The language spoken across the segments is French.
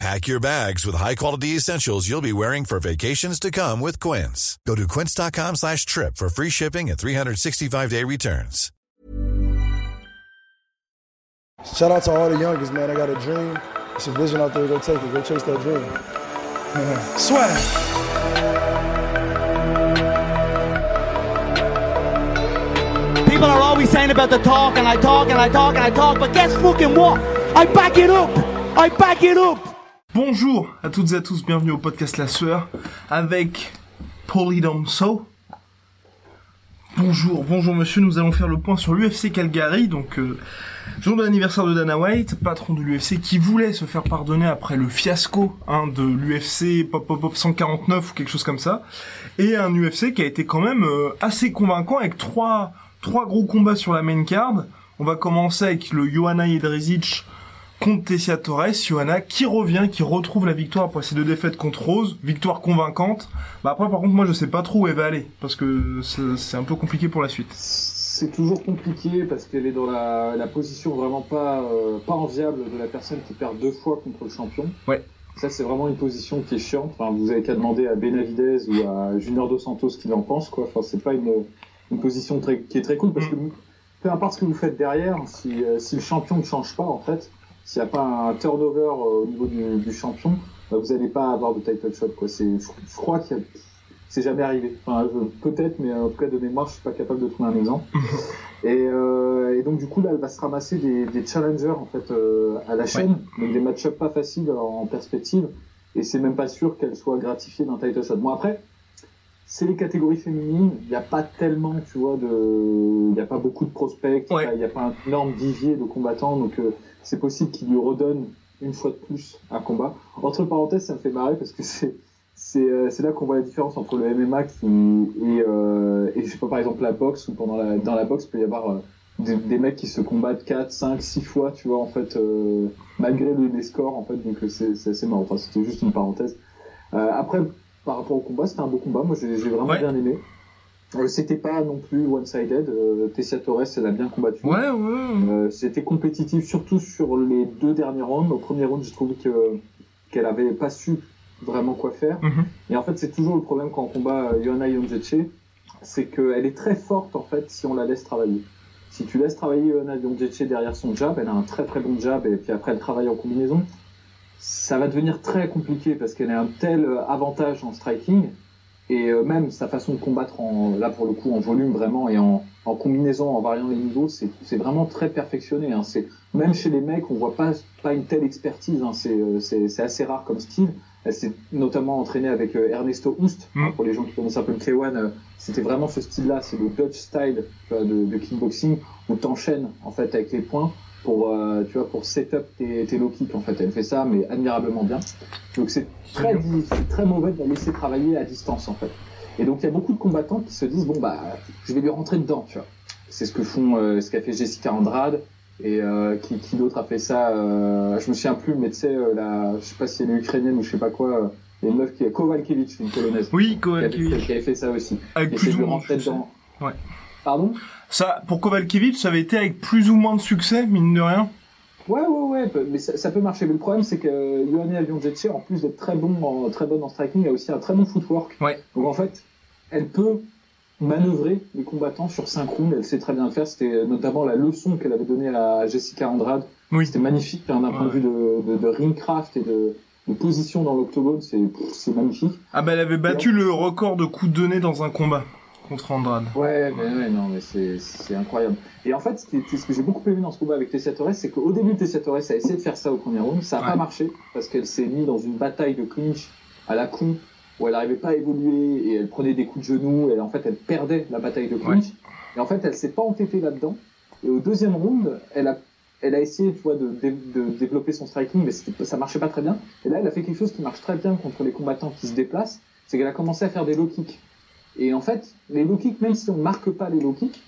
Pack your bags with high-quality essentials you'll be wearing for vacations to come with Quince. Go to quince.com slash trip for free shipping and 365-day returns. Shout out to all the youngest, man. I got a dream. It's a vision out there. Go take it. Go chase that dream. Sweat. People are always saying about the talk and I talk and I talk and I talk, but guess fucking what? I back it up! I back it up! Bonjour à toutes et à tous, bienvenue au podcast La Sueur avec Polydomso. Bonjour, bonjour monsieur, nous allons faire le point sur l'UFC Calgary, donc euh, jour de l'anniversaire de Dana White, patron de l'UFC qui voulait se faire pardonner après le fiasco hein, de l'UFC Pop Pop Pop 149 ou quelque chose comme ça, et un UFC qui a été quand même euh, assez convaincant avec trois, trois gros combats sur la main card. On va commencer avec le Johanna Jedrzejczyk contre Tessia Torres, Johanna qui revient, qui retrouve la victoire après ses deux défaites contre Rose, victoire convaincante. Bah après par contre moi je sais pas trop où elle va aller parce que c'est un peu compliqué pour la suite. C'est toujours compliqué parce qu'elle est dans la, la position vraiment pas, euh, pas enviable de la personne qui perd deux fois contre le champion. Ouais. Ça, c'est vraiment une position qui est chiante. Enfin, vous avez qu'à demander à Benavidez ou à Junior Dos Santos ce qu'il en pense, quoi. Enfin, c'est pas une, une position très, qui est très cool parce que peu importe ce que vous faites derrière, si, euh, si le champion ne change pas, en fait, s'il n'y a pas un turnover euh, au niveau du, du champion, bah, vous n'allez pas avoir de title shot, quoi. C'est, je, je crois qu'il y a, c'est jamais arrivé. Enfin, peut-être, mais en tout cas de mémoire, je suis pas capable de trouver un exemple. et, euh, et donc du coup là, elle va se ramasser des, des challengers en fait euh, à la chaîne, donc des match-ups pas faciles en perspective. Et c'est même pas sûr qu'elle soit gratifiée d'un title shot. Bon après, c'est les catégories féminines. Il n'y a pas tellement, tu vois, de, il n'y a pas beaucoup de prospects. Ouais. Il n'y a pas un énorme vivier de combattants, donc euh, c'est possible qu'il lui redonne une fois de plus un combat. Entre parenthèses, ça me fait marrer parce que c'est c'est euh, c'est là qu'on voit la différence entre le MMA qui et, euh, et je sais pas par exemple la boxe où pendant la dans la boxe il peut y avoir euh, des, des mecs qui se combattent 4, 5, 6 fois tu vois en fait euh, malgré le- les scores en fait donc euh, c'est c'est assez marrant enfin c'était juste une parenthèse euh, après par rapport au combat c'était un beau combat moi j'ai j'ai vraiment Ouais. bien aimé c'était pas non plus one-sided euh, Tessia Torres elle a bien combattu Ouais, ouais. euh, c'était compétitif, surtout sur les deux derniers rounds. Au premier round, je trouvais que qu'elle avait pas su vraiment quoi faire. Mhm. Et en fait, c'est toujours le problème quand on combat euh, Johanna Jędrzejczyk, c'est qu'elle est très forte en fait si on la laisse travailler. Si tu laisses travailler Johanna Jędrzejczyk derrière son jab, elle a un très très bon jab et puis après elle travaille en combinaison. Ça va devenir très compliqué parce qu'elle a un tel euh, avantage en striking et euh, même sa façon de combattre en là pour le coup en volume vraiment et en, en combinaison en variant les niveaux c'est c'est vraiment très perfectionné hein. c'est même chez les mecs on voit pas pas une telle expertise hein. c'est euh, c'est c'est assez rare comme style elle s'est notamment entraînée avec euh, Ernesto Hust Mm. pour les gens qui connaissent un peu le K1 euh, c'était vraiment ce style là c'est le Dutch style tu de, de kickboxing où t'enchaînes en fait avec les points pour euh, tu vois pour setup tes, tes low kicks en fait. Elle fait ça mais admirablement bien. Donc c'est très c'est très mauvais de la laisser travailler à distance en fait. Et donc il y a beaucoup de combattants qui se disent bon bah je vais lui rentrer dedans tu vois. C'est ce que font euh, ce qu'a fait Jessica Andrade et euh, qui, qui d'autre a fait ça euh, je me souviens plus mais tu sais la je sais pas si elle est ukrainienne ou je sais pas quoi il y a une meuf qui est Kovalkiewicz une polonaise. Oui, qui avait, Kovalkiewicz. qui avait fait ça aussi. Qui essaie plus de rentrer dedans. Ouais. pardon? Ça, pour Kovalkiewicz, ça avait été avec plus ou moins de succès, mine de rien. Ouais, ouais, ouais, peu- mais ça, ça peut marcher. Mais le problème, c'est que euh, Johanna Jędrzejczyk, en plus d'être très bon, en, très bonne en striking, a aussi un très bon footwork. Ouais. Donc en fait, elle peut manœuvrer les combattants sur 5 rounds. Elle sait très bien le faire. C'était euh, notamment la leçon qu'elle avait donnée à Jessica Andrade. Oui. C'était magnifique hein, d'un point de Ouais. vue de, de, de ringcraft et de, de position dans l'octogone. C'est magnifique. Ah bah elle avait battu le record de coups donnés dans un combat contre Andrade. Ouais, mais ouais, non, mais c'est, incroyable. Et en fait, ce, que j'ai beaucoup aimé dans ce combat avec Tessia Torres, c'est qu'au début, Tessia Torres a essayé de faire ça au premier round, ça n'a Ouais. pas marché, parce qu'elle s'est mise dans une bataille de clinch à la con, où elle n'arrivait pas à évoluer, et elle prenait des coups de genoux, et en fait, elle perdait la bataille de clinch. Et en fait, elle s'est pas entêtée là-dedans. Et au deuxième round, elle a, elle a essayé, tu vois, de, de développer son striking, mais ça marchait pas très bien. Et là, elle a fait quelque chose qui marche très bien contre les combattants qui se déplacent, c'est qu'elle a commencé à faire des low kicks. Et en fait, les low kicks, même si on marque pas les low kicks,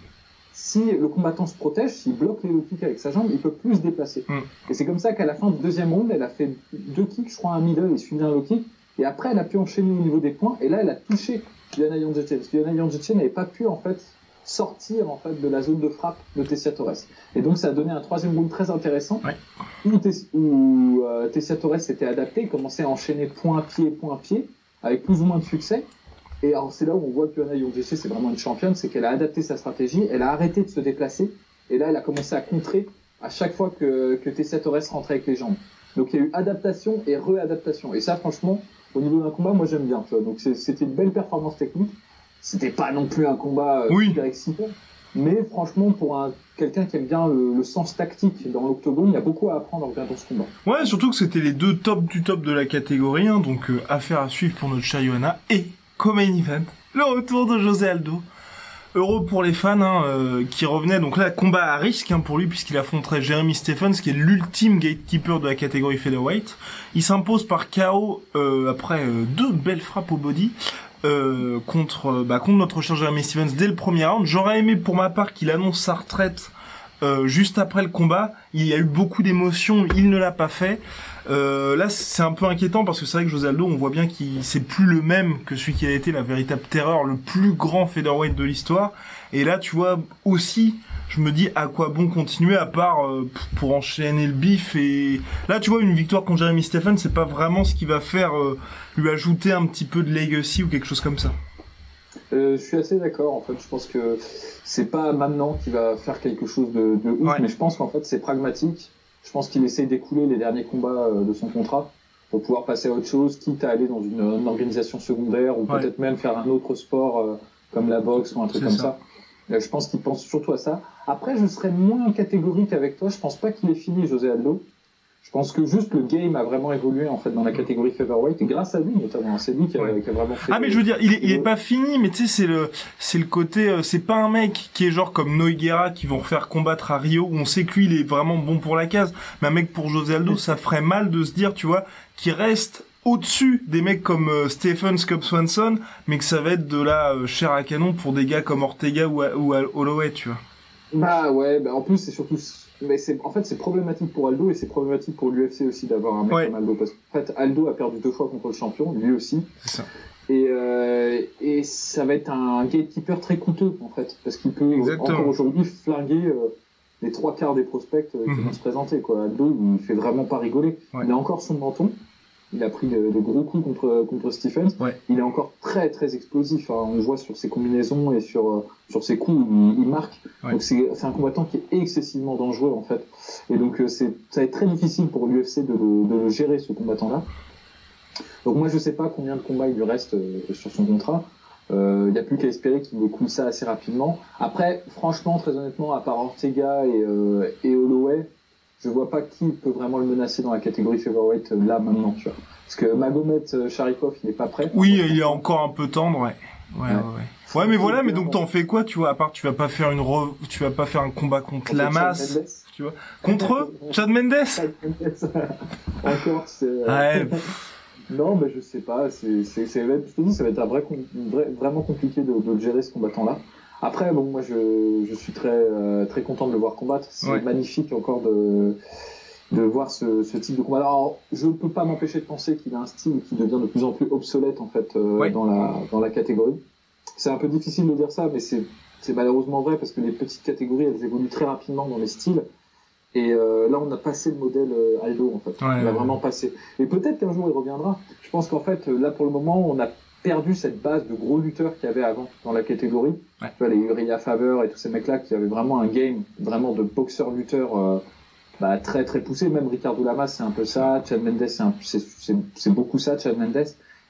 si le combattant se protège, s'il bloque les low kicks avec sa jambe, il peut plus se déplacer. Mm. Et c'est comme ça qu'à la fin du deuxième round, elle a fait deux kicks, je crois un middle et suivi un low kick. Et après, elle a pu enchaîner au niveau des points. Et là, elle a touché Joanna Jędrzejczyk. Parce que Joanna Jędrzejczyk n'avait pas pu en fait sortir en fait de la zone de frappe de Tessia Torres. Et donc ça a donné un troisième round très intéressant Ouais. où, Tess- où, euh, Tessia Torres s'était adapté, commençait à enchaîner point pied point pied avec plus ou moins de succès. Et alors c'est là où on voit que Joanna Jędrzejczyk c'est vraiment une championne, c'est qu'elle a adapté sa stratégie, elle a arrêté de se déplacer et là elle a commencé à contrer à chaque fois que, que Tessia Torres rentrait avec les jambes. Donc il y a eu adaptation et réadaptation. Et ça franchement, au niveau d'un combat, moi j'aime bien. Tu vois. Donc c'était une belle performance technique. C'était pas non plus un combat euh, Oui. super excitant. Mais franchement, pour un, quelqu'un qui aime bien le, le sens tactique dans l'octogone, il y a beaucoup à apprendre en regardant ce combat. Ouais, surtout que c'était les deux tops du top de la catégorie, hein, donc euh, affaire à suivre pour notre cher Johanna. Et, comme main event, le retour de José Aldo. Heureux pour les fans hein, euh, qui revenaient, donc là, combat à risque hein, pour lui puisqu'il affronterait Jeremy Stephens, qui est l'ultime gatekeeper de la catégorie featherweight. Il s'impose par KO euh, après euh, deux belles frappes au body. contre, bah, contre notre cher Jeremy Stephens dès le premier round. J'aurais aimé pour ma part qu'il annonce sa retraite euh, juste après le combat. Il y a eu beaucoup d'émotions, il ne l'a pas fait. Euh, là, c'est un peu inquiétant parce que c'est vrai que José Aldo, on voit bien qu'il c'est plus le même que celui qui a été la véritable terreur, le plus grand featherweight de l'histoire. Et là, tu vois aussi, je me dis à quoi bon continuer à part euh, pour enchaîner le bif. Et là, tu vois, une victoire contre Jeremy Stephen, c'est pas vraiment ce qui va faire lui ajouter un petit peu de legacy ou quelque chose comme ça. Euh, je suis assez d'accord. En fait, je pense que c'est pas maintenant qu'il va faire quelque chose de, de ouf, Ouais. mais je pense qu'en fait c'est pragmatique. Je pense qu'il essaye d'écouler les derniers combats euh, de son contrat pour pouvoir passer à autre chose, quitte à aller dans une, une organisation secondaire ou Ouais. peut-être même faire un autre sport euh, comme la boxe ou un truc comme ça. ça. Euh, je pense qu'il pense surtout à ça. Après, je serais moins catégorique avec toi. Je pense pas qu'il ait fini, José Aldo. Je pense que juste le game a vraiment évolué en fait dans la catégorie featherweight et grâce à lui notamment. C'est lui qui a, Ouais. qui a vraiment fait. Ah mais je veux dire, il est, il est Ouais. pas fini, mais tu sais, c'est le, c'est le côté, euh, c'est pas un mec qui est genre comme Noiguera qui vont refaire combattre à Rio où on sait que lui il est vraiment bon pour la case, mais un mec pour José Aldo, ça ferait mal de se dire, tu vois, qu'il reste au-dessus des mecs comme euh, Stephen Scott Swanson, mais que ça va être de la euh, chair à canon pour des gars comme Ortega ou, ou Holloway, tu vois. Bah ouais, bah en plus c'est surtout, mais c'est en fait c'est problématique pour Aldo et c'est problématique pour l'UFC aussi d'avoir un mec Ouais. comme Aldo parce qu'en fait Aldo a perdu deux fois contre le champion, lui aussi, ça. et euh, et ça va être un gatekeeper très coûteux en fait parce qu'il peut Exactement. encore aujourd'hui flinguer euh, les trois quarts des prospects euh, qui Mhm. vont se présenter quoi. Aldo il fait vraiment pas rigoler, Ouais. il a encore son menton. Il a pris de, de gros coups contre contre Stephens. Ouais. Il est encore très très explosif. hein. On voit sur ses combinaisons et sur euh, sur ses coups, il, il marque. Ouais. Donc c'est c'est un combattant qui est excessivement dangereux en fait. Et donc euh, c'est ça va être très difficile pour l'UFC de, le- de le gérer ce combattant-là. Donc moi je sais pas combien de combats il lui reste euh, sur son contrat. Euh, Il n'y a plus qu'à espérer qu'il me coule ça assez rapidement. Après, franchement, très honnêtement, à part Ortega et, euh, et Holloway, je vois pas qui peut vraiment le menacer dans la catégorie featherweight euh, là maintenant, tu vois. Parce que Magomed euh, Sharipov, il est pas prêt. Oui, il est encore un peu tendre, ouais. Ouais, ouais, Ouais. ouais. Mais voilà, mais donc t'en fais quoi, tu vois, à part tu vas pas faire une re... tu vas pas faire un combat contre la masse, Mendes. tu vois. Contre eux Chad Mendes? Chad Mendes. Encore, c'est. euh, Ouais. Non, mais je sais pas. C'est, c'est, te dis, ça va être un vrai, com- vrai- vraiment compliqué de, gérer ce combattant-là. Après, bon, moi, je, je suis très, euh, très content de le voir combattre. C'est Ouais. magnifique encore de, de voir ce, ce type de combat. Alors, je ne peux pas m'empêcher de penser qu'il a un style qui devient de plus en plus obsolète en fait euh, Ouais. dans la, dans la catégorie. C'est un peu difficile de dire ça, mais c'est, c'est malheureusement vrai parce que les petites catégories, elles évoluent très rapidement dans les styles. Et euh, là, on a passé le modèle Aldo, en fait. Ouais, on ouais. vraiment passé. Et peut-être qu'un jour, il reviendra. Je pense qu'en fait, là, pour le moment, on a perdu cette base de gros lutteurs qu'il y avait avant dans la catégorie. Ouais. Tu vois, les Uriah Faber et tous ces mecs-là qui avaient vraiment un game vraiment de boxeur-lutteur euh, bah, très très poussé. Même Ricardo Lamas, c'est un peu ça. Chad Mendes, c'est, beaucoup ça, Chad Mendes.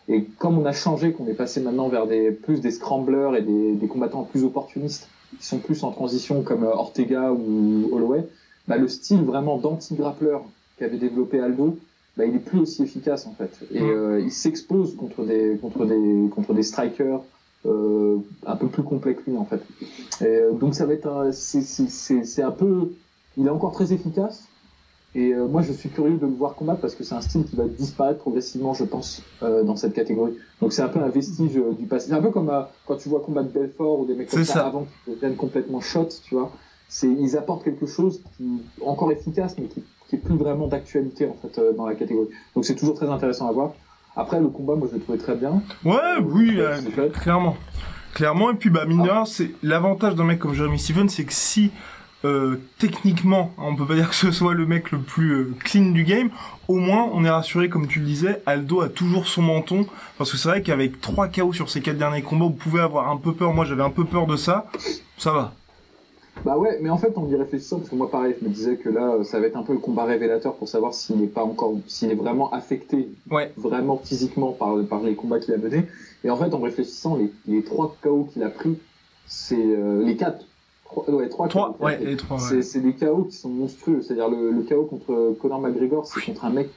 Et comme on a changé, qu'on est passé maintenant vers des, plus des scramblers et des, des combattants plus opportunistes, qui sont plus en transition comme euh, Ortega ou Holloway, bah, le style vraiment d'anti-grappleur qu'avait développé Aldo, bah, il est plus aussi efficace en fait. Et Mm. euh, il s'expose contre des, contre des, contre des strikers euh, un peu plus complets que lui en fait. Et, euh, donc ça va être un, c'est, c'est, c'est, c'est un peu, il est encore très efficace. Et euh, moi, je suis curieux de le voir combattre parce que c'est un style qui va disparaître progressivement, je pense, euh, dans cette catégorie. Donc c'est un peu un vestige euh, du passé. C'est un peu comme quand tu vois combattre Belfort ou des mecs comme ça, avant qui deviennent complètement shot, tu vois. C'est ils apportent quelque chose qui encore efficace, mais qui, qui est plus vraiment d'actualité en fait dans la catégorie. Donc c'est toujours très intéressant à voir. Après le combat, moi je l'ai trouvé très bien. Ouais, oui, clairement. Clairement, et puis bah mine ah. c'est l'avantage d'un mec comme Jeremy Stevens, c'est que si euh, techniquement, on peut pas dire que ce soit le mec le plus euh, clean du game. Au moins, on est rassuré, comme tu le disais, Aldo a toujours son menton. Parce que c'est vrai qu'avec 3 KO sur ses 4 derniers combats, vous pouvez avoir un peu peur. Moi, j'avais un peu peur de ça. Ça va. Bah ouais, mais en fait, en y réfléchissant, parce que moi, pareil, je me disais que là, ça va être un peu le combat révélateur pour savoir s'il n'est pas encore, s'il est vraiment affecté, vraiment physiquement par, par les combats qu'il a menés. Et en fait, en réfléchissant, les, les 3 KO qu'il a pris, c'est euh, les 4 ouais, trois, trois ouais, les trois. C'est des KO qui sont monstrueux. C'est-à-dire le, le KO contre Conor McGregor, c'est contre un mec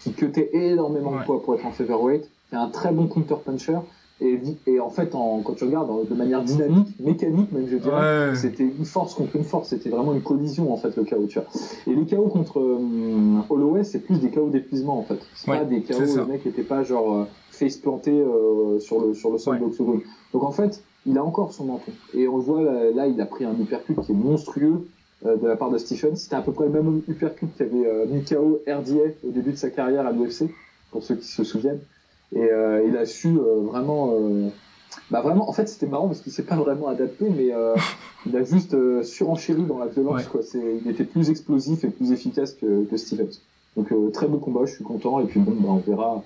qui cutait énormément de poids pour être en featherweight, qui a un très bon counter puncher. Et, et en fait, en, quand tu regardes de manière dynamique, mécanique même, je dirais, c'était une force contre une force. C'était vraiment une collision en fait le KO. Tu vois. Et les KO contre euh, Holloway, c'est plus des KO d'épuisement en fait. C'est pas des KO où le mec était pas genre euh, face planté euh, sur le sur le sol d'octogone. Donc en fait, il a encore son menton. Et on le voit là, il a pris un uppercut qui est monstrueux euh, de la part de Stephen. C'était à peu près le même uppercut qu'avait euh, Mikao RDA au début de sa carrière à l'UFC, pour ceux qui se souviennent. Et euh, il a su euh, vraiment, bah vraiment, en fait c'était marrant parce qu'il s'est pas vraiment adapté, mais il a juste surenchéri dans la violence. Quoi. Il était plus explosif et plus efficace que, que Stevens. Donc très beau combat, je suis content. Et puis bon, bah, on verra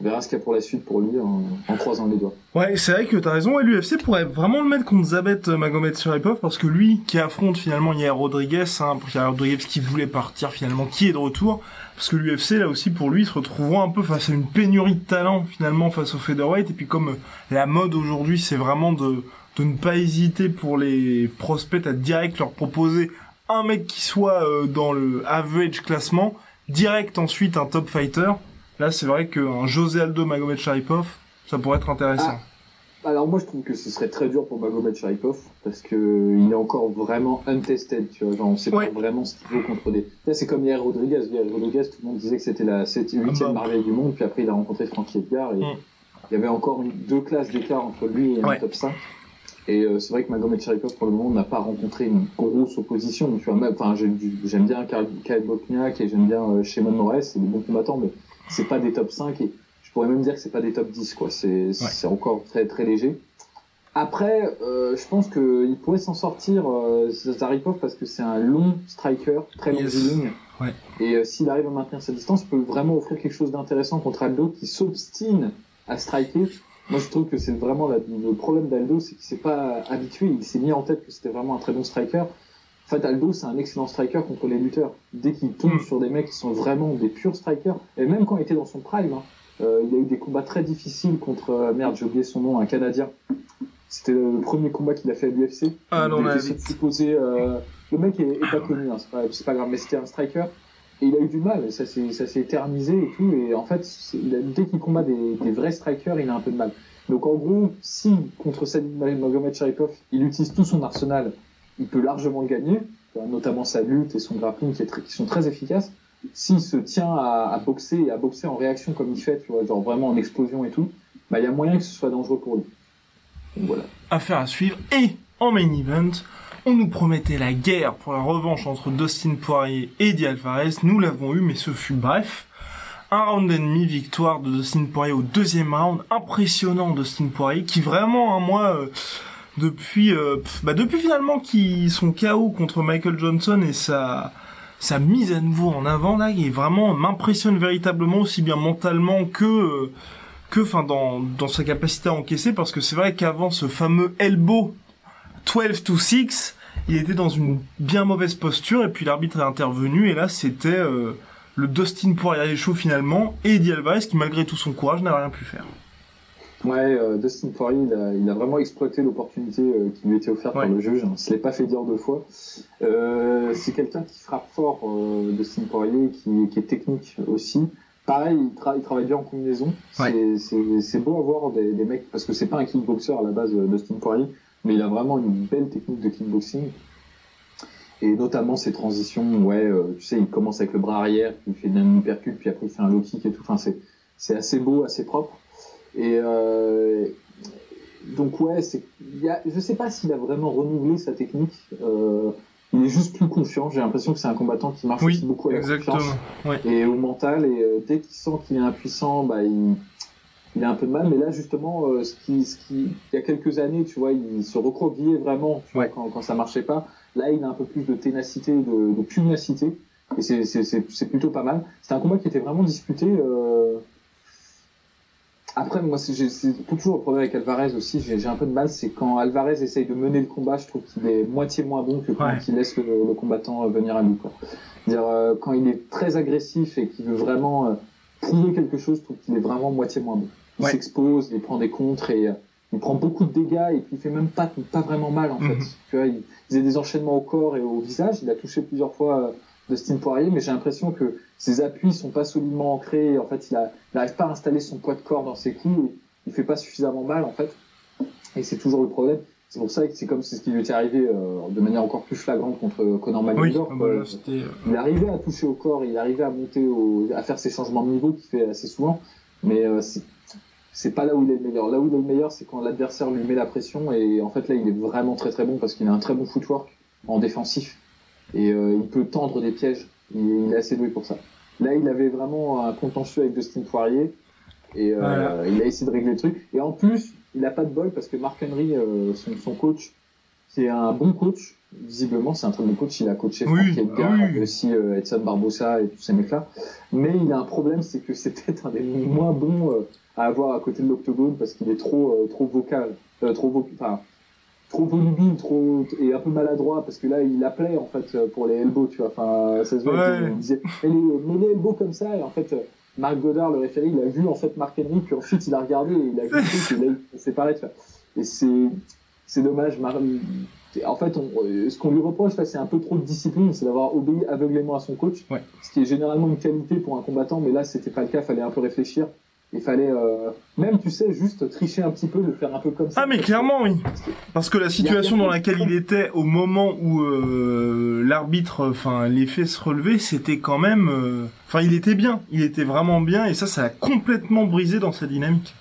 on verra ce qu'il y a pour la suite pour lui en, croisant les doigts. Ouais, c'est vrai que t'as raison. Et l'UFC pourrait vraiment le mettre contre Zabet Magomed Sharipov parce que lui, qui affronte finalement Yair Rodriguez, hein, Yair Rodriguez qui voulait partir finalement, qui est de retour. Parce que l'UFC, là aussi, pour lui, se retrouvera un peu face à une pénurie de talent finalement face au featherweight. Et puis comme la mode aujourd'hui, c'est vraiment de, de ne pas hésiter pour les prospects à direct leur proposer un mec qui soit euh, dans le average classement, direct ensuite un top fighter Là, c'est vrai qu'un José Aldo Magomed Sharipov, ça pourrait être intéressant. Ah, alors moi, je trouve que ce serait très dur pour Magomed Sharipov parce que il est encore vraiment untested, tu vois. Genre, on sait pas vraiment ce qu'il vaut contre des. Là, c'est comme hier Rodriguez. Rodriguez, tout le monde disait que c'était la 7 8 e merveille du monde, puis après il a rencontré Frankie Edgar et mm. il y avait encore deux classes d'écart entre lui et un top 5. Et euh, c'est vrai que Magomed Sharipov, pour le moment, n'a pas rencontré une grosse opposition. Tu vois, enfin, j'aime bien Kyle Bokniak et j'aime bien euh, Shimon Moraes, c'est des bons combattants, mais c'est pas des top 5 et je pourrais même dire que c'est pas des top 10 quoi. C'est c'est encore très très léger. Après, euh, je pense qu'il pourrait s'en sortir euh, Zaripov parce que c'est un long striker, très long Ouais. Et euh, s'il arrive à maintenir sa distance, il peut vraiment offrir quelque chose d'intéressant contre Aldo qui s'obstine à striker. Moi, je trouve que c'est vraiment le problème d'Aldo, c'est qu'il s'est pas habitué. Il s'est mis en tête que c'était vraiment un très bon striker. En fait, Aldo, c'est un excellent striker contre les lutteurs. Dès qu'il tombe mm. sur des mecs qui sont vraiment des purs strikers, et même quand il était dans son prime, hein, euh, il a eu des combats très difficiles contre, euh, merde, j'ai oublié son nom, un Canadien. C'était le premier combat qu'il a fait à l'UFC. Ah non, mais... supposé, euh, le mec est, pas connu, hein, c'est pas, pas, grave, mais c'était un striker. Et il a eu du mal, ça s'est éternisé et tout. Et en fait, dès qu'il combat des, des, vrais strikers, il a un peu de mal. Donc en gros, si contre Magomed Sharipov, il utilise tout son arsenal il peut largement gagner, notamment sa lutte et son grappling qui, sont très efficaces. S'il se tient à, boxer et à boxer en réaction comme il fait, tu vois, genre vraiment en explosion et tout, bah il y a moyen que ce soit dangereux pour lui. Donc voilà. Affaire à suivre. Et en main event, on nous promettait la guerre pour la revanche entre Dustin Poirier et Di Alvarez. Nous l'avons eu, mais ce fut bref. Un round ennemi, victoire de Dustin Poirier au deuxième round. Impressionnant Dustin Poirier, qui vraiment, hein, moi, euh, depuis euh, bah depuis finalement qui sont KO contre Michael Johnson et sa sa mise à nouveau en avant là qui vraiment m'impressionne véritablement aussi bien mentalement que euh, que enfin dans dans sa capacité à encaisser parce que c'est vrai qu'avant ce fameux elbow 12 to 6 il était dans une bien mauvaise posture et puis l'arbitre est intervenu et là c'était euh, le Dustin Poirier chaud finalement et Eddie Alvarez qui malgré tout son courage n'a rien pu faire. Ouais, euh, Dustin Poirier, il a, vraiment exploité l'opportunité euh, qui lui était offerte par le juge. Il se l'est pas fait dire deux fois. Euh, c'est quelqu'un qui frappe fort, Dustin Poirier, qui, qui, est technique aussi. Pareil, il, il travaille bien en combinaison. C'est beau à voir des, des, mecs, parce que c'est pas un kickboxer à la base, Dustin Poirier, mais il a vraiment une belle technique de kickboxing. et notamment ces transitions, ouais, euh, tu sais, il commence avec le bras arrière, il fait un hypercute, puis après il fait un low kick et tout. Enfin, c'est assez beau, assez propre. Et euh, donc ouais, c'est, y a, je sais pas s'il a vraiment renouvelé sa technique. Euh, il est juste plus confiant. J'ai l'impression que c'est un combattant qui marche Oui, aussi beaucoup à la exactement. confiance Ouais. et au mental. Et euh, dès qu'il sent qu'il est impuissant, bah il, il a un peu de mal. Mais là justement, euh, ce qui, ce qui, il y a quelques années, tu vois, il se recroquevillait vraiment tu vois, quand, quand ça marchait pas. Là, il a un peu plus de ténacité, de, de pugnacité. Et c'est, c'est, c'est, c'est plutôt pas mal. C'était un combat qui était vraiment disputé. Euh... Après, moi, c'est, toujours le problème avec Alvarez aussi. J'ai, un peu de mal. C'est quand Alvarez essaye de mener le combat, je trouve qu'il est moitié moins bon que quand Ouais. il laisse le, le combattant euh, venir à lui. Quoi. Dire, euh, quand il est très agressif et qu'il veut vraiment euh, prouver quelque chose, je trouve qu'il est vraiment moitié moins bon. Il Ouais. s'expose, il prend des contres et euh, il prend beaucoup de dégâts et puis il fait même pas, pas vraiment mal en fait. Mhm. Tu vois, il, il faisait des enchaînements au corps et au visage. Il a touché plusieurs fois euh, Dustin Poirier, mais j'ai l'impression que ses appuis sont pas solidement ancrés. En fait, il n'arrive pas à installer son poids de corps dans ses coups. Il fait pas suffisamment mal en fait. Et c'est toujours le problème. C'est pour ça que c'est comme c'est ce qui lui était arrivé euh, de manière encore plus flagrante contre Conor McGregor. ah bah euh, Il arrivait à toucher au corps, il arrivait à monter, au, à faire ses changements de niveau qu'il fait assez souvent, mais euh, c'est- c'est pas là où il est le meilleur. Là où il est le meilleur, c'est quand l'adversaire lui met la pression et en fait là il est vraiment très très bon parce qu'il a un très bon footwork en défensif et euh, il peut tendre des pièges. Il, il est assez doué pour ça. Là il avait vraiment un contentieux avec Dustin Poirier et euh, Voilà. il a essayé de régler le truc. Et en plus il a pas de bol parce que Mark Henry, euh, son, son coach, qui est un bon coach, visiblement c'est un très bon coach, il a coaché Oui, Frank Edgar, oui. aussi euh, Edson Barbosa et tous ces mecs-là. Mais il a un problème, c'est que c'est peut-être un des moins bons euh, à avoir à côté de l'octogone parce qu'il est trop euh, trop vocal, euh, trop vo- enfin trop volubile, trop et un peu maladroit parce que là il appelait en fait euh, pour les elbows, tu vois. Enfin, ça se voit, Ouais. il disait mets les, les elbows comme ça et en fait. Marc Godard, le référé, il a vu en fait Mark Henry, puis ensuite il a regardé et il a vu s'est séparé, tu vois. Et c'est, c'est dommage. Mar- En fait, on- euh, ce qu'on lui reproche, là, c'est un peu trop de discipline, c'est d'avoir obéi aveuglément à son coach, Ouais. ce qui est généralement une qualité pour un combattant, mais là, c'était pas le cas, fallait un peu réfléchir. Il fallait euh, même, tu sais, juste tricher un petit peu, le faire un peu comme ça. Ah mais clairement oui. Parce que la situation dans laquelle il était au moment où euh, l'arbitre, enfin les faits se relevaient, c'était quand même, euh, enfin il était bien, il était vraiment bien et ça, ça a complètement brisé dans sa dynamique.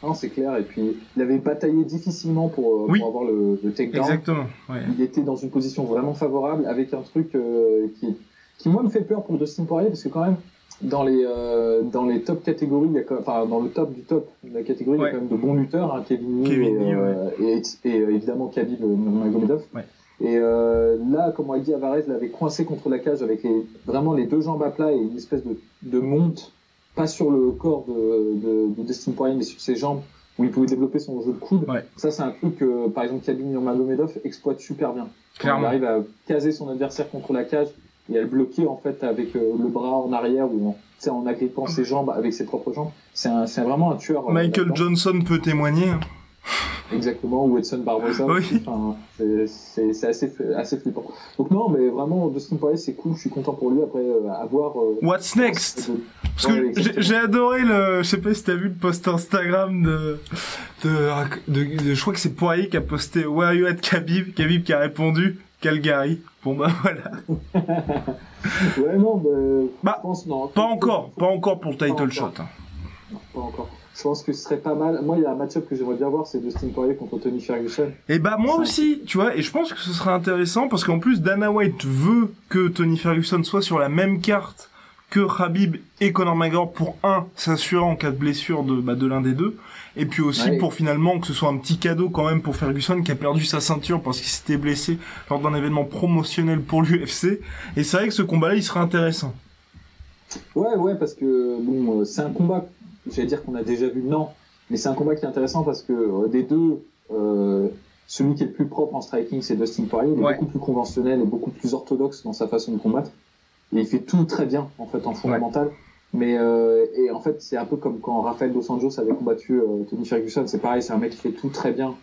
Non, c'est clair. Et puis, il avait bataillé difficilement pour, euh, Oui. pour avoir le, le takedown. Exactement. Ouais. Il était dans une position vraiment favorable avec un truc euh, qui, qui moi me fait peur pour Dustin Poirier parce que quand même dans les euh, dans les top catégories, il y a quand- enfin dans le top du top de la catégorie, il y Ouais. a quand même de bons lutteurs, hein, Kevin Lee Kevin et, euh, et, et, euh, évidemment Khabib Nurmagomedov. Ouais. Et euh, là, comme Eddie Alvarez l'avait coincé contre la cage avec les, vraiment les deux jambes à plat et une espèce de, de monte, pas sur le corps de, de, de Dustin Poirier, mais sur ses jambes, où il pouvait développer son jeu de coude. Ouais. Ça, c'est un truc que, par exemple, Khabib Nurmagomedov exploite super bien. Quand il Clairement. arrive à caser son adversaire contre la cage et à le bloquer en fait avec euh, le bras en arrière ou en, en agrippant ses jambes avec ses propres jambes. C'est vraiment un tueur. euh, Michael. Johnson peut témoigner. hein. Exactement, ou Edson Barbosa. Oui. Enfin, c'est- assez, assez flippant. Donc non, mais vraiment, Dustin Poirier, c'est cool. Je suis content pour lui. Après, avoir. euh, What's next Parce que Ouais, j'ai adoré le, je sais pas si t'as vu le post Instagram de, de, de, de- je crois que c'est Poirier qui a posté Where are you at Khabib, Khabib qui a répondu Calgary. Bon bah voilà. Ouais, non, bah, Bah, je pense non. Pas encore, pas encore pour le title encore. shot. hein. Non, pas encore. Je pense que ce serait pas mal. Moi, il y a un match-up que j'aimerais bien voir, c'est Dustin Poirier contre Tony Ferguson. Et bah moi aussi, tu vois, et je pense que ce sera intéressant parce qu'en plus Dana White veut que Tony Ferguson soit sur la même carte que Khabib et Conor McGregor pour un s'assurer en cas de blessure de bah, de l'un des deux et puis aussi Ouais. pour finalement que ce soit un petit cadeau quand même pour Ferguson qui a perdu sa ceinture parce qu'il s'était blessé lors d'un événement promotionnel pour l'UFC et c'est vrai que ce combat-là il sera intéressant. Ouais, ouais, parce que bon, euh, c'est un combat. J'allais dire qu'on a déjà vu, non, mais c'est un combat qui est intéressant parce que euh, des deux, euh, celui qui est le plus propre en striking, c'est Dustin Poirier. Il est Ouais. beaucoup plus conventionnel et beaucoup plus orthodoxe dans sa façon de combattre. Et il fait tout très bien, en fait, en fondamental. Mais euh, et en fait, c'est un peu comme quand Rafael dos Anjos avait combattu euh, Tony Ferguson. C'est pareil, c'est un mec qui fait tout très bien,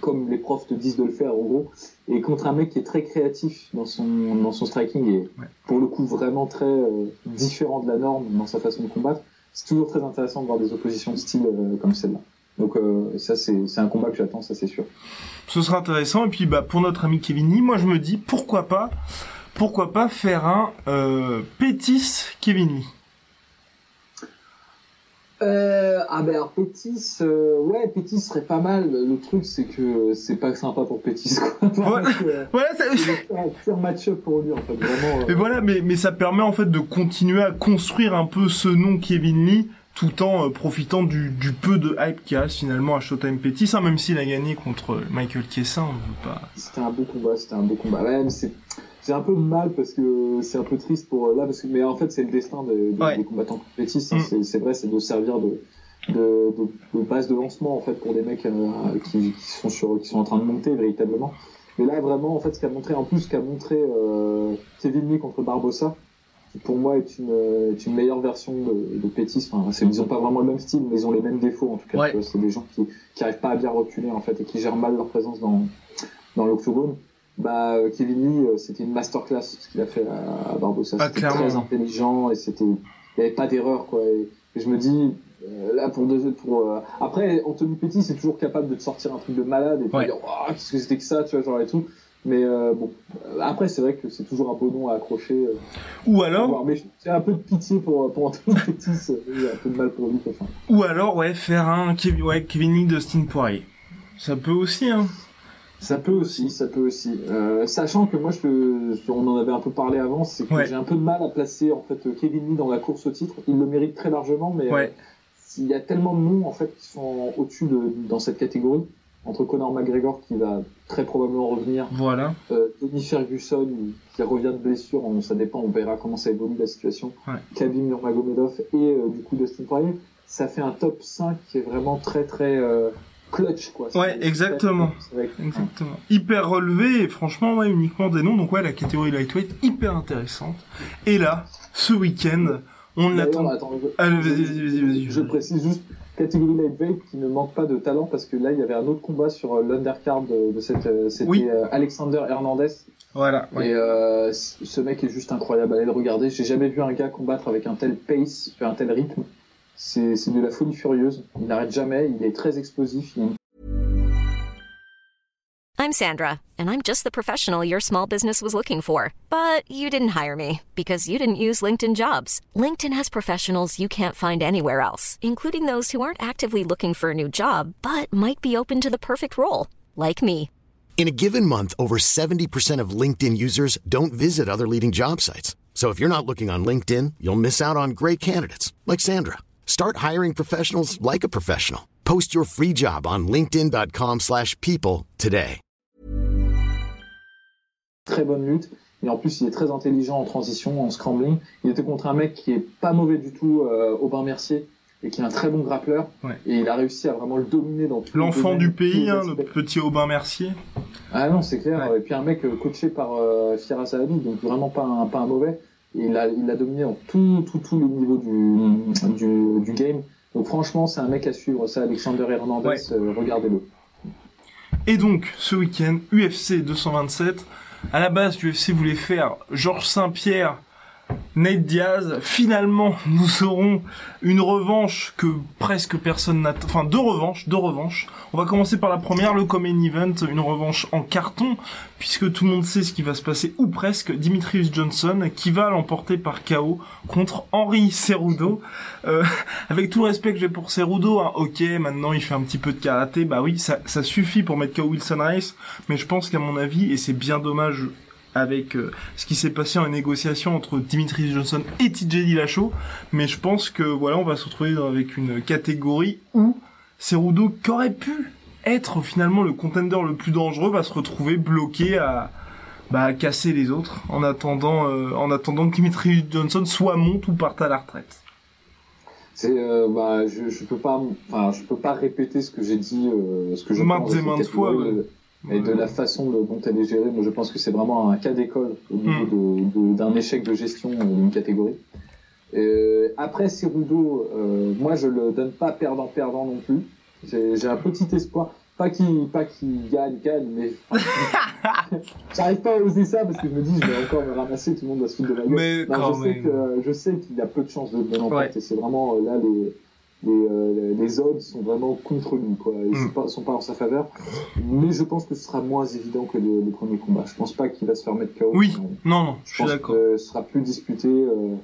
comme les profs te disent de le faire, en gros. Et contre un mec qui est très créatif dans son dans son striking et Ouais. pour le coup vraiment très euh, différent de la norme dans sa façon de combattre. C'est toujours très intéressant de voir des oppositions de style euh, comme celle-là. Donc euh, ça c'est c'est un combat que j'attends, ça c'est sûr. Ce sera intéressant. Et puis bah pour notre ami Kevin Lee, moi je me dis pourquoi pas, pourquoi pas faire un euh, Pétis Kevin Lee? Euh, ah ben alors Pétis, euh, ouais Pétis serait pas mal. Le truc c'est que c'est pas sympa pour Pétis quoi. Voilà. Euh, Voilà, ça- c'est un pire match-up pour lui en fait vraiment. euh, Et voilà, mais, mais ça permet en fait de continuer à construire un peu ce nom Kevin Lee tout en euh, profitant du, du peu de hype qui reste finalement à Showtime Pétis, hein, même s'il a gagné contre Michael Kessin, on veut pas. C'était un beau combat, c'était un beau combat. Ouais, mais c'est c'est un peu mal parce que c'est un peu triste pour là parce que mais en fait c'est le destin des, des- Ouais. des combattants compétitifs. hein. Mm. C'est vrai, c'est de servir de de, de, de base de lancement en fait pour des mecs euh, qui, qui sont sur qui sont en train de monter véritablement. Mais là vraiment en fait ce qu'a montré en plus ce qu'a montré euh, Kevin Lee contre Barbossa qui pour moi est une, est une meilleure version de, de Pétis. Enfin, ils ont pas vraiment le même style, mais ils ont les mêmes défauts en tout cas. Ouais. C'est des gens qui qui arrivent pas à bien reculer en fait et qui gèrent mal leur présence dans dans l'octogone. Bah euh, Kevin Lee, euh, c'était une masterclass ce qu'il a fait à, à Barbossa. Ah, c'était très intelligent et c'était il y avait pas d'erreur quoi. Et, et je me dis euh, là pour deux pour euh, après Anthony Petty c'est toujours capable de te sortir un truc de malade et de Ouais. dire Ouah, qu'est-ce que c'était que ça tu vois genre et tout. Mais euh, bon après c'est vrai que c'est toujours un beau nom à accrocher. Ou alors, mais j'ai un peu de pitié pour pour Anthony Petty, j'ai un peu de mal pour lui. Enfin, ou alors, ouais, faire un Kevin, ouais, Kevin Lee Dustin Poirier. Ça peut aussi, hein. Ça peut aussi, ça peut aussi. Euh, sachant que moi, je, on en avait un peu parlé avant, c'est que Ouais. j'ai un peu de mal à placer en fait Kevin Lee dans la course au titre. Il le mérite très largement, mais Ouais. euh, s'il y a tellement de noms en fait qui sont au-dessus de dans cette catégorie, entre Conor McGregor qui va très probablement revenir, Voilà. euh, Tony Ferguson qui revient de blessure, on, ça dépend, on verra comment ça évolue la situation. Ouais. Khabib Nurmagomedov et euh, du coup Dustin Poirier, ça fait un top 5 qui est vraiment très très euh, clutch quoi. Ouais, exactement. Exactement. Hyper relevé et franchement, ouais, uniquement des noms. Donc ouais, la catégorie lightweight, hyper intéressante. Et là, ce week-end, on l'attend. je- Allez, je- vas-y, vas-y, vas-y, vas-y. Je précise juste catégorie lightweight qui ne manque pas de talent parce que là il y avait un autre combat sur euh, l'undercard de, de cette euh, c'était Oui. euh, Alexander Hernandez Voilà. ouais. et euh, ce mec est juste incroyable allez le regarder j'ai jamais vu un gars combattre avec un tel pace un tel rythme c'est c'est de la folie furieuse il n'arrête jamais il est très explosif il I'm Sandra, and I'm just the professional your small business was looking for. But you didn't hire me because you didn't use LinkedIn jobs. LinkedIn has professionals you can't find anywhere else, including those who aren't actively looking for a new job but might be open to the perfect role, like me. In a given month, over 70% of LinkedIn users don't visit other leading job sites. So if you're not looking on LinkedIn, you'll miss out on great candidates like Sandra. Start hiring professionals like a professional. Post your free job on linkedin.com/people slash people today. très bonne lutte et en plus il est très intelligent en transition en scrambling il était contre un mec qui est pas mauvais du tout euh, Aubin Mercier et qui est un très bon grappleur Ouais. et il a réussi à vraiment le dominer dans les L'enfant du pays, hein, le petit Aubin Mercier. Ah non, c'est clair. Ouais. Et puis un mec euh, coaché par euh, Zahabi, donc vraiment pas un, pas un mauvais. Il a, il a dominé dans tous tout, tous les niveaux du, du, du game. Donc franchement, c'est un mec à suivre. Ça, Alexander Hernandez, Ouais. euh, regardez-le. Et donc, ce week-end, UFC 227. À la base, l'UFC voulait faire Georges Saint-Pierre, Nate Diaz. Finalement, nous aurons une revanche que presque personne n'attend. Enfin, deux revanches, deux revanches. On va commencer par la première, le Common Event, une revanche en carton, puisque tout le monde sait ce qui va se passer, ou presque. Dimitrius Johnson, qui va l'emporter par KO contre Henri Cerudo. Euh, avec tout le respect que j'ai pour Cerudo, hein, ok, maintenant il fait un petit peu de karaté, bah oui, ça, ça suffit pour mettre KO Wilson Rice, mais je pense qu'à mon avis, et c'est bien dommage avec euh, ce qui s'est passé en négociation entre Dimitri Johnson et TJ Dillashaw, mais je pense que voilà, on va se retrouver avec une catégorie où Cerudo, qui aurait pu être finalement le contender le plus dangereux, va se retrouver bloqué à bah, casser les autres en attendant euh, en attendant que Dimitri Johnson soit monte ou parte à la retraite. C'est, euh, bah, je, je peux pas, enfin, je peux pas répéter ce que j'ai dit, euh, ce que je Maintes et maintes fois, ouais. Et de la façon dont elle est gérée, moi je pense que c'est vraiment un cas d'école au niveau de- de- d'un échec de gestion d'une catégorie. Euh, après Cerudo, euh, moi je le donne pas perdant-perdant non plus. J'ai j'ai un petit espoir. Pas qu'il pas qu'il gagne, gagne, mais j'arrive pas à oser ça parce que je me dis je vais encore me ramasser, tout le monde va se foutre de ma gueule. Mais Non, quand je sais que je sais qu'il y a peu de chances de, de l'emporter. Ouais. C'est vraiment euh, là les les, euh, les odds sont vraiment contre lui, quoi. Ils sont, Mm. pas, sont pas en sa faveur. Mais je pense que ce sera moins évident que le, le premier combat. Je pense pas qu'il va se faire mettre KO. Oui, non, non, je Je suis d'accord. ce sera plus disputé. euh,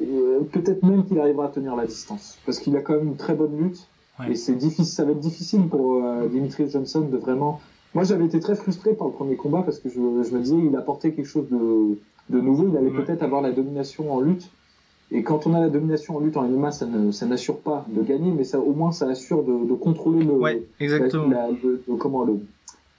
euh, Peut-être même qu'il arrivera à tenir la distance. Parce qu'il a quand même une très bonne lutte. Ouais. Et c'est difficile, ça va être difficile pour euh, Dimitri Johnson de vraiment. Moi, j'avais été très frustré par le premier combat parce que je, je me disais, il apportait quelque chose de, de nouveau. Il allait Ouais. peut-être avoir la domination en lutte. Et quand on a la domination en lutte en MMA, ça ne- ça n'assure pas de gagner, mais ça, au moins, ça assure de, de contrôler le, Ouais, exactement. la- le, le- comment, le,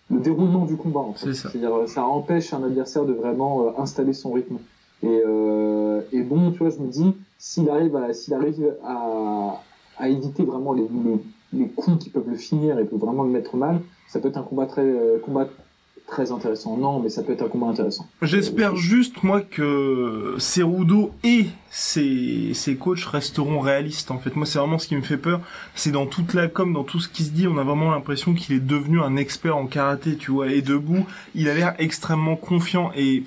le déroulement du combat. En fait. C'est ça. C'est-à-dire, ça empêche un adversaire de vraiment euh, installer son rythme. Et, euh, et bon, tu vois, je me dis, s'il arrive à, s'il arrive à, à éviter vraiment les, les, les coups qui peuvent le finir et peut vraiment le mettre mal, ça peut être un combat très, euh, combat très intéressant. Non, mais ça peut être un combat intéressant. J'espère juste, moi, que Cerudo et ses, ses coachs resteront réalistes, en fait. Moi, c'est vraiment ce qui me fait peur. C'est dans toute la com, dans tout ce qui se dit, on a vraiment l'impression qu'il est devenu un expert en karaté, tu vois. Et debout, il a l'air extrêmement confiant. Et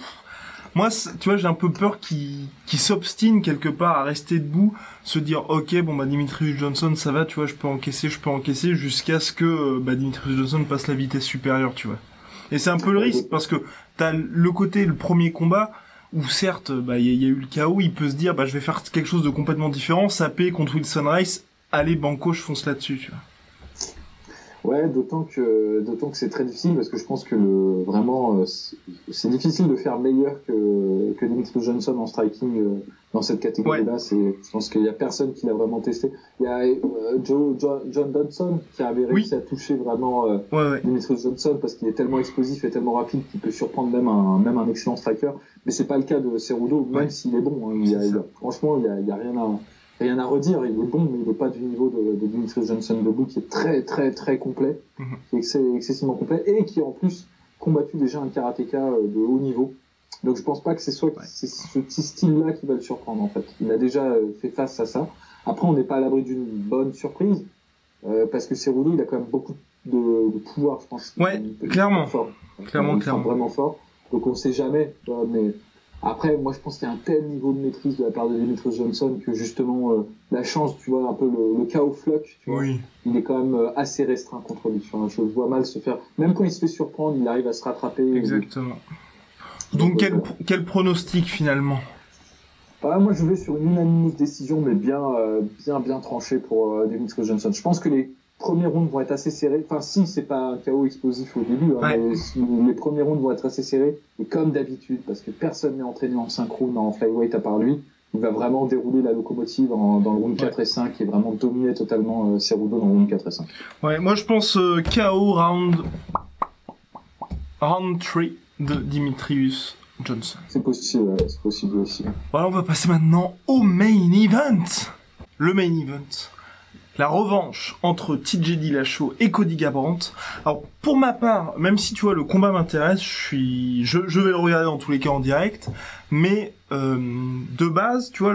moi, tu vois, j'ai un peu peur qu'il qu'il s'obstine quelque part à rester debout, se dire, ok, bon, bah, Dimitri Johnson, ça va, tu vois, je peux encaisser, je peux encaisser, jusqu'à ce que, euh, bah, Dimitri Johnson passe la vitesse supérieure, tu vois. Et c'est un peu le risque, parce que t'as le côté, le premier combat, où certes, bah, il y, a- eu le chaos, il peut se dire, bah, je vais faire quelque chose de complètement différent, saper contre Wilson Rice, allez, banco, je fonce là-dessus, tu vois. Ouais, d'autant que d'autant que c'est très difficile parce que je pense que le vraiment euh, c'est- difficile de faire meilleur que que Dimitri Johnson en striking euh, dans cette catégorie-là. C'est je pense qu'il y a personne qui l'a vraiment testé. Il y a euh, Joe John, John Dodson qui avait Oui. réussi à toucher vraiment euh, Ouais, Johnson parce qu'il est tellement explosif et tellement rapide qu'il peut surprendre même un même un excellent striker. Mais c'est pas le cas de Cerudo, même s'il est bon. hein. Il y a- il y a- franchement, il y a, il y a rien à rien à redire. Il est bon, mais il n'est pas du niveau de, de Dimitri Johnson debout, qui est très très très complet, Mhm. qui est excessivement complet et qui en plus combattu déjà un karatéka euh, de haut niveau. Donc je pense pas que c'est soit c'est ce petit style-là qui va le surprendre en fait. Il a déjà euh, fait face à ça. Après, on n'est pas à l'abri d'une bonne surprise euh, parce que Cerudo, il a quand même beaucoup de, de pouvoir, je pense. Ouais, clairement. fort. Clairement, clairement. vraiment fort. Donc on sait jamais. mais après, moi, je pense qu'il y a un tel niveau de maîtrise de la part de Dimitri Johnson que justement euh, la chance, tu vois, un peu le, le chaos flock, tu vois, Oui. il est quand même euh, assez restreint contre lui. Enfin, je vois mal se faire. Même quand il se fait surprendre, il arrive à se rattraper. Exactement. Donc, quel, quel pronostic, finalement? Ah, moi, je vais sur une unanimous décision, mais bien, euh, bien, bien tranchée pour Dimitri Johnson. Je pense que les premiers rounds vont être assez serrés. Enfin, si c'est pas un chaos explosif au début, hein, Ouais. mais les premiers rounds vont être assez serrés. Et comme d'habitude, parce que personne n'est entraîné en 5 rounds en flyweight à part lui, il va vraiment dérouler la locomotive en- dans le round 4 et 5 et vraiment dominer totalement euh, Cerudo dans le round 4 et 5. Ouais, moi, je pense euh, KO round... Round 3 de Dimitrius Johnson. C'est possible, c'est possible aussi. Voilà, on va passer maintenant au main event. Le main event. La revanche entre TJ Dillashaw et Cody Garbrandt. Alors, pour ma part, même si tu vois, le combat m'intéresse, je vais le regarder dans tous les cas en direct. Mais, euh, de base, tu vois,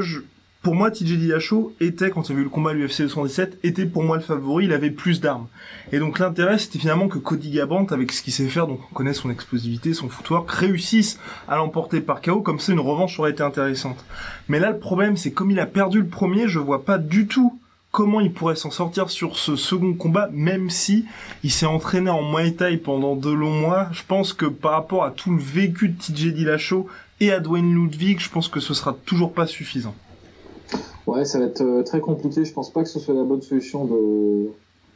pour moi, TJ Dillashaw était, quand il y avait eu le combat à l'UFC 217, était pour moi le favori, il avait plus d'armes. Et donc l'intérêt, c'était finalement que Cody Garbrandt, avec ce qu'il sait faire, donc on connaît son explosivité, son footwork, réussisse à l'emporter par KO, comme ça une revanche aurait été intéressante. Mais là, le problème, c'est comme il a perdu le premier, je vois pas du tout comment il pourrait s'en sortir sur ce second combat, même si il s'est entraîné en Muay Thai pendant de longs mois. Je pense que par rapport à tout le vécu de TJ Dillashaw et à Dwayne Ludwig, je pense que ce sera toujours pas suffisant. Ouais, ça va être euh, très compliqué. Je pense pas que ce soit la bonne solution de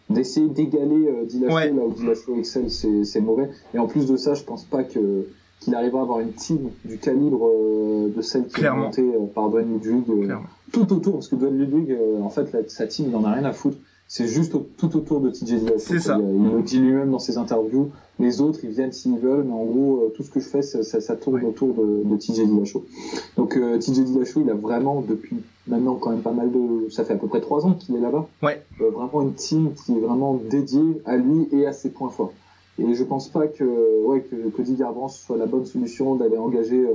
d'essayer d'égaler euh, Dillashaw Ouais. là où Dillashaw excelle, c'est c'est mauvais. Et en plus de ça, je pense pas que qu'il arrivera à avoir une team du calibre euh, de celle qui est montée euh, par Dwayne Ludwig Clairement. Tout autour, parce que Dwayne Ludwig, euh, en fait, la- sa team, il en a rien à foutre. C'est juste au- tout autour de TJ Dillashaw. C'est ça. Il, il le dit lui-même dans ses interviews. Les autres, ils viennent s'ils veulent, mais en gros, euh, tout ce que je fais, ça, ça, ça tourne autour de, de TJ Dillashaw. Donc euh, TJ Dillashaw, il a vraiment depuis maintenant quand même pas mal de, ça fait à peu près trois ans qu'il est là-bas. Ouais. Euh, vraiment une team qui est vraiment dédiée à lui et à ses points forts. Et je pense pas que ouais que Cody Garbrandt soit la bonne solution d'aller engager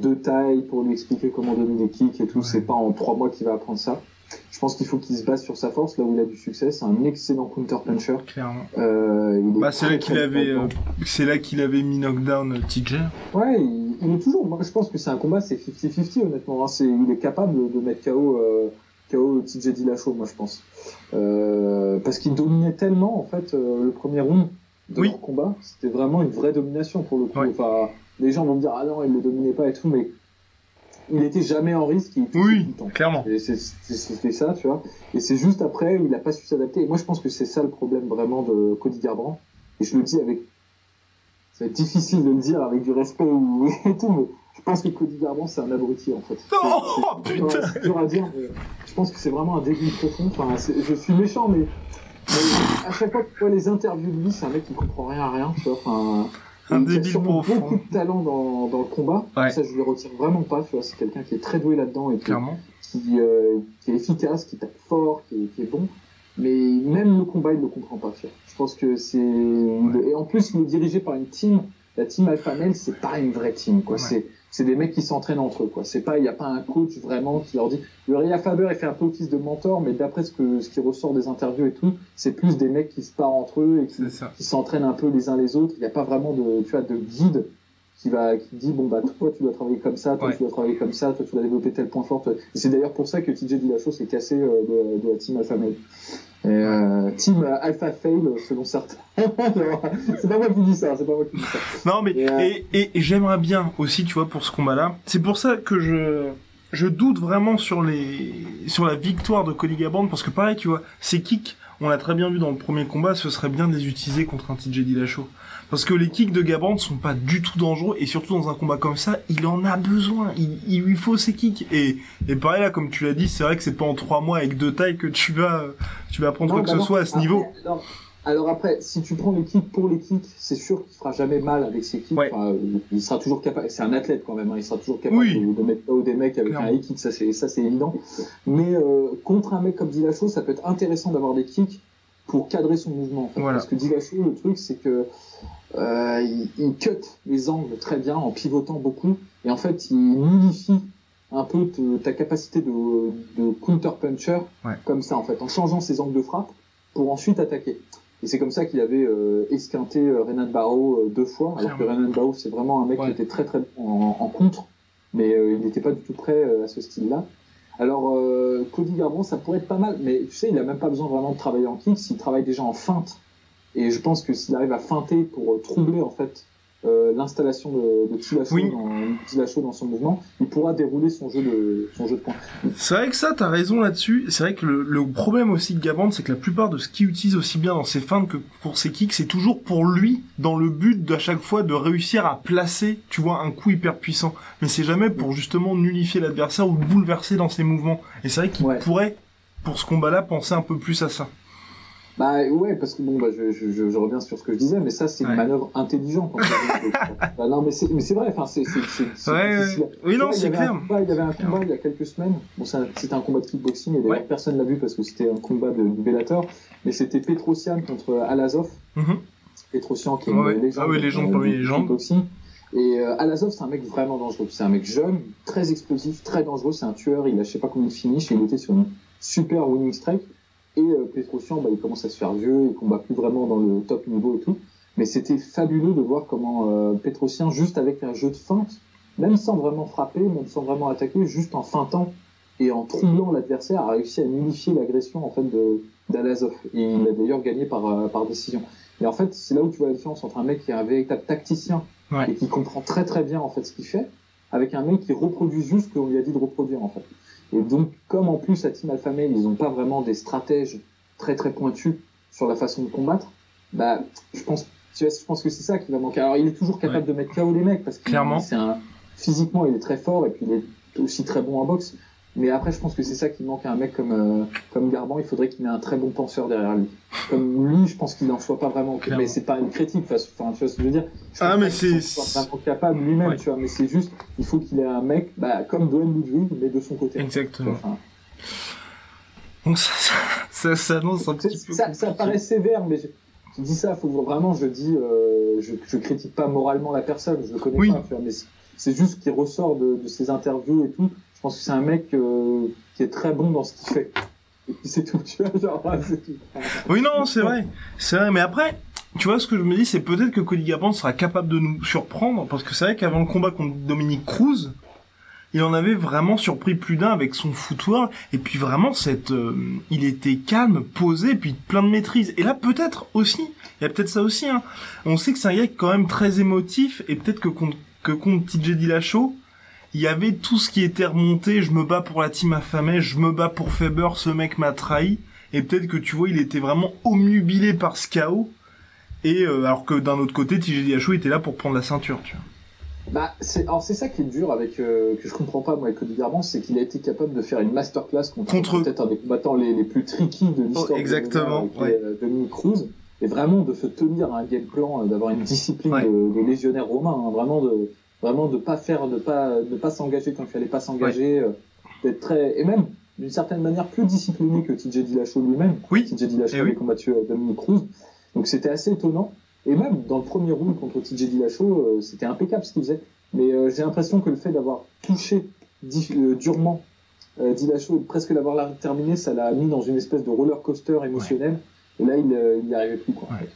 deux tailles pour lui expliquer comment donner des kicks et tout. Ouais. C'est pas en trois mois qu'il va apprendre ça. Je pense qu'il faut qu'il se base sur sa force là où il a du succès. C'est un excellent counter puncher. Clairement. Euh, il est Bah, c'est là qu'il avait, euh, c'est là qu'il avait mis knockdown euh, TJ. Ouais, il, il est toujours. Moi, je pense que c'est un combat, c'est 50-50 honnêtement. hein. C'est, il est capable de mettre KO euh, KO TJ Dillashaw, moi je pense. Euh, parce qu'il dominait tellement en fait euh, le premier round de Oui. leur combat, c'était vraiment une vraie domination pour le coup. Ouais. Enfin, les gens vont me dire ah non il le dominait pas et tout, mais il était jamais en risque, il Oui, tout le temps. clairement. Et c'est- c'est- C'était ça, tu vois. Et c'est juste après où il a pas su s'adapter. Et moi, je pense que c'est ça le problème vraiment de Cody Garbrandt. Et je le dis avec. Ça va être difficile de le dire avec du respect ou et tout, mais je pense que Cody Garbrandt, c'est un abruti, en fait. Oh, C'est- putain. C'est dur à dire, mais je pense que c'est vraiment un débile profond. Enfin, c'est- je suis méchant, mais. mais à chaque fois que tu vois les interviews de lui, c'est un mec qui comprend rien à rien, tu vois. Enfin. Un il a débile sûrement profond. beaucoup de talent dans, dans le combat. Ouais. Ça, je lui retire vraiment pas, tu vois. C'est quelqu'un qui est très doué là-dedans et qui, euh, qui est efficace, qui tape fort, qui est, qui est bon. Mais même le combat, il ne le comprend pas. tu vois. Je pense que c'est. Et en plus, il est dirigé par une team. La team Alpha Male, c'est pas une vraie team. quoi. Ouais. C'est c'est des mecs qui s'entraînent entre eux. quoi. C'est pas, il n'y a pas un coach vraiment qui leur dit. Uriah Faber, il fait un peu office de mentor, mais d'après ce, que, ce qui ressort des interviews et tout, c'est plus des mecs qui se parlent entre eux et qui s'entraînent un peu les uns les autres. Il n'y a pas vraiment de, tu vois, de guide qui va, qui dit bon bah toi tu dois travailler comme ça, toi Ouais. tu dois travailler comme ça, toi tu dois développer tel point fort. toi- Et c'est d'ailleurs pour ça que TJ Dillashaw s'est cassé euh, de, de la team Alpha Male. Et, euh, team Alpha Fail selon certains. c'est pas moi qui dis ça, c'est pas moi qui dis ça. Non, mais Et, euh, et, et, j'aimerais bien aussi, tu vois, pour ce combat-là. C'est pour ça que je je doute vraiment sur les sur la victoire de Cody parce que pareil, tu vois, ces kicks, on l'a très bien vu dans le premier combat, ce serait bien de les utiliser contre un TJ Dillashaw. Parce que les kicks de Garbrandt sont pas du tout dangereux et surtout dans un combat comme ça, il en a besoin. Il, il lui faut ses kicks et et pareil là, comme tu l'as dit, c'est vrai que c'est pas en trois mois avec deux tailles que tu vas tu vas apprendre quoi que bah ce non. soit à ce Après, niveau. non. Alors après, si tu prends les kicks pour les kicks, c'est sûr qu'il fera jamais mal avec ses kicks. Ouais. Enfin, il sera toujours capable. C'est un athlète quand même. hein, il sera toujours capable Oui. de, de mettre KO des mecs avec Clairement. un high kick. Ça c'est ça c'est évident. Mais euh, contre un mec comme Dillashaw, ça peut être intéressant d'avoir des kicks pour cadrer son mouvement. en fait. Voilà. Parce que Dillashaw, le truc c'est que euh, il, il cut les angles très bien en pivotant beaucoup et en fait il nullifie un peu te- ta capacité de, de counter puncher Ouais. comme ça en fait en changeant ses angles de frappe pour ensuite attaquer. Et c'est comme ça qu'il avait euh, esquinté euh, Renan Barrow euh, deux fois, alors que. Renan Barrow c'est vraiment un mec Ouais. qui était très très bon en, en contre, mais euh, il n'était pas du tout prêt à ce style-là. Alors euh, Cody Garbrandt ça pourrait être pas mal, mais tu sais il a même pas besoin vraiment de travailler en kick, s'il travaille déjà en feinte. Et je pense que s'il arrive à feinter pour euh, troubler en fait euh, l'installation de, de Oui. dans, son mouvement, il pourra dérouler son jeu de son jeu de poing. C'est vrai que ça, t'as raison là-dessus. C'est vrai que le, le problème aussi de Gaband, c'est que la plupart de ce qu'il utilise aussi bien dans ses feintes que pour ses kicks, c'est toujours pour lui, dans le but d'à chaque fois de réussir à placer, tu vois, un coup hyper puissant. Mais c'est jamais pour justement nullifier l'adversaire ou le bouleverser dans ses mouvements. Et c'est vrai qu'il Ouais. pourrait, pour ce combat-là, penser un peu plus à ça. Bah ouais, parce que bon, bah, je, je, je, je reviens sur ce que je disais, mais ça c'est Ouais. une manœuvre intelligente. en fait. bah, non, mais c'est, mais c'est vrai. Enfin, c'est, Ouais, ouais. Oui, non, c'est clair. combat- il y avait un combat il y a quelques semaines. Bon, c'était un combat de kickboxing et d'ailleurs personne l'a vu parce que c'était un combat de, du Bellator. Mais c'était Petrosian contre Alazov. Mhm. Petrosian qui est une légende, Ah oui, légende parmi les légendes. kickboxing. Et euh, Alazov, c'est un mec vraiment dangereux. C'est un mec jeune, très explosif, très dangereux. C'est un tueur. Il a je sais pas combien de finishes. Il était sur une super winning streak. Et euh, bah, il commence à se faire vieux. Il combat plus vraiment dans le top niveau et tout. Mais c'était fabuleux de voir comment euh, juste avec un jeu de feinte, même sans vraiment frapper, même sans vraiment attaquer, juste en feintant et en troublant l'adversaire, a réussi à unifier l'agression en fait de d'Alazov. Et il a d'ailleurs gagné par euh, par décision. Et en fait, c'est là où tu vois la différence entre un mec qui est un véritable tacticien Ouais. et qui comprend très très bien en fait ce qu'il fait, avec un mec qui reproduit juste ce qu'on lui a dit de reproduire en fait. Et donc, comme en plus à Team Alpha Male, ils n'ont pas vraiment des stratèges très très pointus sur la façon de combattre, bah, je pense, tu vois, je pense que c'est ça qui va manquer. Alors, il est toujours capable de mettre KO les mecs parce que Clairement. c'est un physiquement il est très fort et puis il est aussi très bon en boxe. Mais après, je pense que c'est ça qui manque à un mec comme euh, comme Garban. Il faudrait qu'il ait un très bon penseur derrière lui. Comme lui, je pense qu'il n'en soit pas vraiment. Clairement. Mais c'est pas une critique. Enfin, tu vois ce que je veux dire. Je Ah, mais c'est- soit vraiment capable lui-même, Ouais. tu vois. Mais c'est juste, il faut qu'il ait un mec, bah, comme Dwayne Ludwig, mais de son côté. Exactement. Enfin, Donc ça, ça, ça s'annonce un petit peu. ça, ça paraît sévère, mais je, je dis ça, faut vraiment, je dis, euh, je, je critique pas moralement la personne, je le connais Oui. pas, tu vois, mais c'est- c'est juste qu'il ressort de, de ses interviews et tout. Je pense que c'est un mec euh, qui est très bon dans ce qu'il fait. C'est tout, tu vois, genre, c'est tout. Oui, non, c'est vrai. C'est vrai, mais après, tu vois, ce que je me dis, c'est peut-être que Cody sera capable de nous surprendre, parce que c'est vrai qu'avant le combat contre Dominique Cruz, il en avait vraiment surpris plus d'un avec son foutoir et puis vraiment cette euh, il était calme, posé puis plein de maîtrise. Et là peut-être aussi, il y a peut-être ça aussi hein. On sait que c'est un gars quand même très émotif et peut-être que contre que contre TJ Dillashaw, il y avait tout ce qui était remonté, je me bats pour la team affamée, je me bats pour Faber, ce mec m'a trahi et peut-être que tu vois, il était vraiment omnubilé par ce chaos et euh, alors que d'un autre côté, TJ était là pour prendre la ceinture, tu vois. Bah, c'est, alors c'est ça qui est dur avec euh, que je comprends pas moi avec Cody Garbrandt, c'est qu'il a été capable de faire une masterclass contre, Contre- peut-être un des combattants les, les plus tricky de l'histoire. Oh, de exactement, ouais. euh, Dominic Cruz, et vraiment de se tenir à un game plan, d'avoir une discipline Ouais. de, de légionnaire romain, hein, vraiment de vraiment de pas faire, de pas de pas s'engager quand il fallait pas s'engager, euh, d'être très et même d'une certaine manière plus discipliné que TJ Dillashaw lui-même. Oui. TJ Dillashaw Eh avait oui. combattu euh, Dominic Cruz, donc c'était assez étonnant. Et même dans le premier round contre TJ Dillashaw, euh, c'était impeccable ce qu'il faisait. Mais euh, j'ai l'impression que le fait d'avoir touché euh, durement euh, Dillashaw presque l'avoir terminé, ça l'a mis dans une espèce de roller coaster émotionnel. Et là, il euh, il n'y arrivait plus. Quoi. Ouais.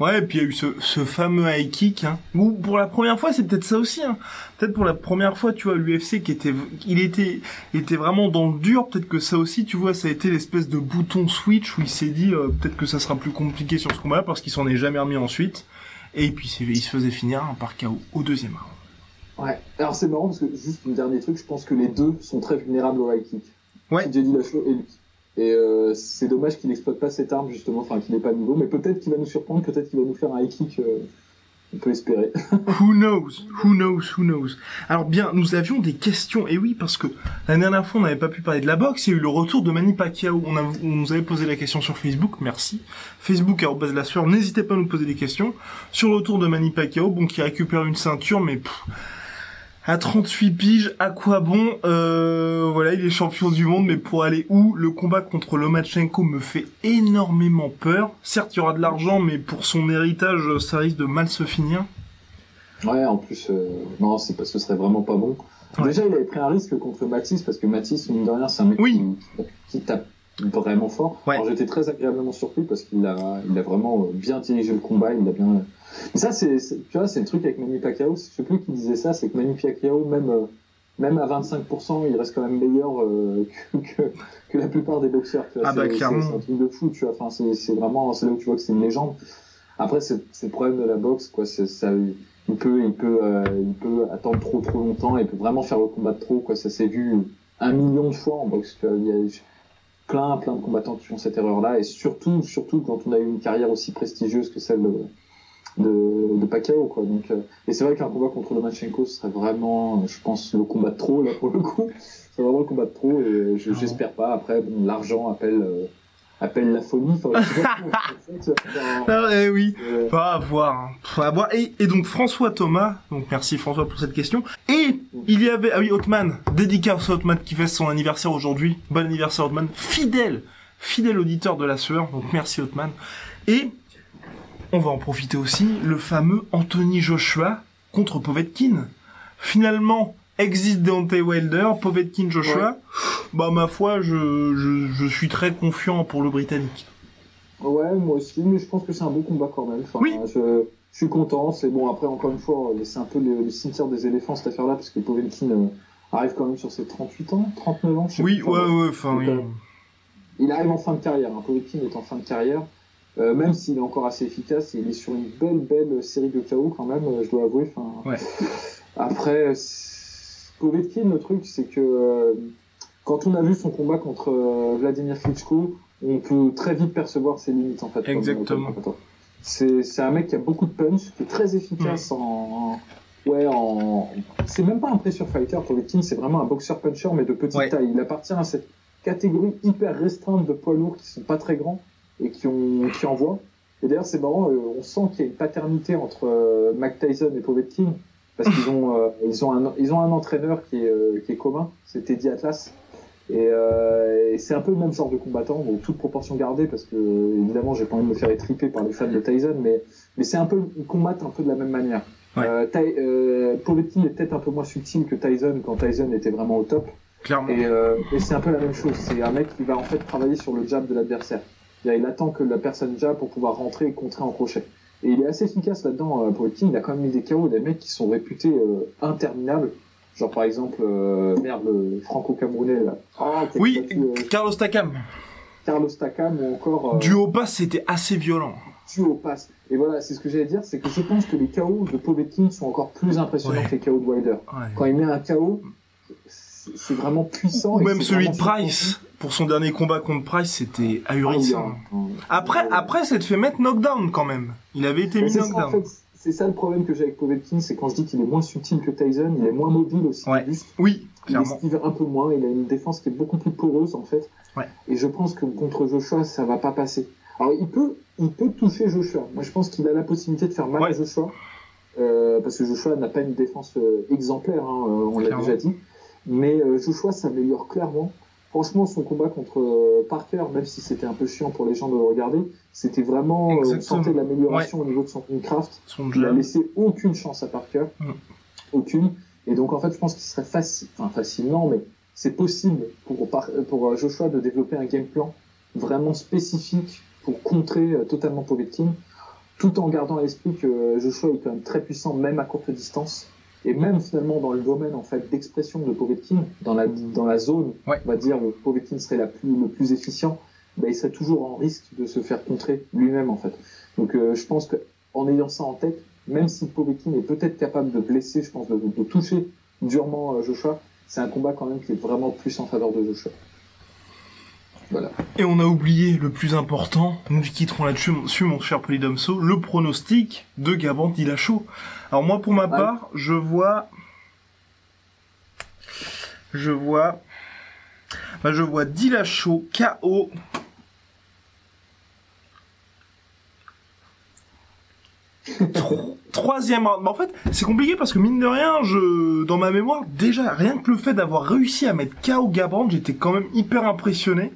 Ouais, et puis il y a eu ce, ce fameux high kick, hein, où pour la première fois, c'est peut-être ça aussi, hein. Peut-être pour la première fois, tu vois, l'UFC qui était, il était, vraiment dans le dur, peut-être que ça aussi, tu vois, ça a été l'espèce de bouton switch où il s'est dit, euh, peut-être que ça sera plus compliqué sur ce combat parce qu'il s'en est jamais remis ensuite. Et puis il se faisait finir hein, par KO au deuxième round. Ouais. Alors c'est marrant parce que juste un dernier truc, je pense que les deux sont très vulnérables au high kick. Ouais. Et lui. Et euh, c'est dommage qu'il n'exploite pas cette arme justement, enfin qu'il n'est pas niveau, mais peut-être qu'il va nous surprendre, peut-être qu'il va nous faire un high kick. euh, on peut espérer. Who knows? Who knows? Who knows? Alors bien, nous avions des questions, et oui, parce que la dernière fois, on n'avait pas pu parler de la boxe, il y a eu le retour de Manny Pacquiao. On, nous avait posé la question sur Facebook, merci. Facebook, arrobase la sueur, n'hésitez pas à nous poser des questions. Sur le retour de Manny Pacquiao, bon, qui récupère une ceinture, mais à 38 piges, à quoi bon euh, Voilà, il est champion du monde, mais pour aller où? Le combat contre Lomachenko me fait énormément peur. Certes, il y aura de l'argent, mais pour son héritage, ça risque de mal se finir. Ouais, en plus, euh, non, c'est parce que ce serait vraiment pas bon. Ouais. Déjà, il avait pris un risque contre Matisse, parce que Matisse, mine de rien, c'est un mec Oui. qui, qui tape vraiment fort. Ouais. J'étais très agréablement surpris parce qu'il a, il a vraiment euh, bien dirigé le combat, il a bien. Mais ça, c'est, tu vois, c'est le truc avec Manny Pacquiao. Je sais plus qui disait ça, c'est que Manny Pacquiao, même, euh, même à 25%, il reste quand même meilleur euh, que, que, que la plupart des boxeurs. Tu vois. Ah bah, clairement. C'est, un truc de fou, tu vois. Enfin, c'est, c'est vraiment, c'est là où tu vois que c'est une légende. Après, c'est, c'est le problème de la boxe, quoi. C'est, ça, il peut, il peut, euh, il peut attendre trop, trop longtemps. Il peut vraiment faire le combat de trop, quoi. Ça s'est vu un million de fois en boxe. Tu vois. Il y a plein, plein de combattants qui font cette erreur-là, et surtout, surtout quand on a eu une carrière aussi prestigieuse que celle de, de, de Pacquiao, quoi. Donc, euh, et c'est vrai qu'un combat contre Lomachenko ce serait vraiment, je pense, le combat de trop là pour le coup. C'est vraiment le combat de trop, et je- j'espère pas. Après, bon, l'argent appelle, euh, appelle la folie. Enfin, Ah, eh oui. euh, Pas à voir, hein. Pas à voir. Et, et donc François Thomas, donc merci François pour cette question. Et il y avait, ah oui, Hotman, dédicace à Hotman qui fait son anniversaire aujourd'hui. Bon anniversaire Hotman, fidèle, fidèle auditeur de la sueur, donc merci Hotman. Et on va en profiter aussi, le fameux Anthony Joshua contre Povetkin. Finalement, existe Deontay Wilder, Povetkin Joshua. Bah ma foi, je, je, je suis très confiant pour le Britannique. Ouais, moi aussi, mais je pense que c'est un bon combat quand même. Enfin, Oui. je, je suis content. C'est bon, après, encore une fois, c'est un peu le, le cimetière des éléphants cette affaire-là, parce que Povetkin euh, arrive quand même sur ses 38 ans, 39 ans, je sais Oui, ouais, Enfin, ouais, enfin, oui. euh, Il arrive en fin de carrière. Hein. Povetkin est en fin de carrière. Euh, même s'il est encore assez efficace, il est sur une belle, belle série de KO quand même, euh, je dois avouer. Enfin, Ouais. Après, Povetkin, le truc, c'est que euh, quand on a vu son combat contre euh, Vladimir Klitschko, on peut très vite percevoir ses limites en fait. Exactement. C'est un mec qui a beaucoup de punch, qui est très efficace en, en- ouais en c'est même pas un pressure fighter Povetkin, c'est vraiment un boxeur puncher mais de petite Ouais. taille. Il appartient à cette catégorie hyper restreinte de poids lourds qui sont pas très grands et qui ont qui envoient. Et d'ailleurs c'est marrant, euh, on sent qu'il y a une paternité entre euh, Mike Tyson et Povetkin parce qu'ils ont euh, ils ont un ils ont un entraîneur qui est euh, qui est commun, c'est Teddy Atlas. Et, euh, et c'est un peu le même genre de combattant, donc toute proportion gardée, parce que évidemment j'ai pas envie de me faire étriper par les fans de Tyson, mais, mais c'est un peu, ils combattent un peu de la même manière. Ouais. Euh, Ty- euh, est peut-être un peu moins subtil que Tyson quand Tyson était vraiment au top, Clairement. et, euh, et c'est un peu la même chose. C'est un mec qui va en fait travailler sur le jab de l'adversaire. Il attend que la personne jab pour pouvoir rentrer et contrer en crochet. Et il est assez efficace là-dedans. euh, Povetkin, il a quand même mis des KO des mecs qui sont réputés euh, interminables. Genre par exemple, euh, merde, le franco-camerounais là. Ah, Oui, euh, Carlos Takam. Carlos Takam ou encore euh, Du haut pass, c'était assez violent. du au pass. Et voilà, c'est ce que j'allais dire, c'est que je pense que les KO de Povetkin sont encore plus impressionnants Ouais. que les KO de Wilder. Ouais. Quand il met un KO, c'est vraiment puissant. Ou même celui de Price. Pour son dernier combat contre Price, c'était ahurissant. Ah oui, hein. Après, après, ça te fait mettre knockdown quand même. Il avait été Mais mis c'est ça, en knockdown. fait, c'est ça le problème que j'ai avec Povetkin, c'est quand je dis qu'il est moins subtil que Tyson, il est moins mobile aussi, Ouais. buste, Oui, il esquive un peu moins, il a une défense qui est beaucoup plus poreuse en fait. Ouais. Et je pense que contre Joshua, ça va pas passer. Alors il peut, il peut toucher Joshua. Moi je pense qu'il a la possibilité de faire mal Ouais. à Joshua, euh, parce que Joshua n'a pas une défense euh, exemplaire, hein, euh, on l'a déjà dit. Mais euh, Joshua s'améliore clairement. Franchement, son combat contre euh, Parker, même si c'était un peu chiant pour les gens de le regarder, c'était vraiment, euh, on sentait de l'amélioration au niveau de son craft. Son Il a laissé aucune chance à Parker. Mm. Aucune. Et donc, en fait, je pense qu'il serait facile, enfin, facilement, mais c'est possible pour, pour euh, Joshua de développer un game plan vraiment spécifique pour contrer euh, totalement Povetkin, tout en gardant à l'esprit que euh, Joshua est quand même très puissant, même à courte distance. Et même finalement dans le domaine en fait d'expression de Povetkin, dans la, dans la zone, Ouais. on va dire où Povetkin serait la plus, le plus efficient, ben, il serait toujours en risque de se faire contrer lui-même en fait. Donc euh, je pense que en ayant ça en tête, même si Povetkin est peut-être capable de blesser, je pense, de, de toucher durement euh, Joshua, c'est un combat quand même qui est vraiment plus en faveur de Joshua. Voilà. Et on a oublié le plus important, nous quitterons là-dessus, mon cher Polydomso, le pronostic de Gabon Dillashaw. Alors moi, pour ma part, je vois... Je vois... Bah, je vois Dillashaw KO. Tro- Troisième round. Bah, en fait, c'est compliqué parce que mine de rien, je, dans ma mémoire, déjà, rien que le fait d'avoir réussi à mettre KO Gabran, j'étais quand même hyper impressionné.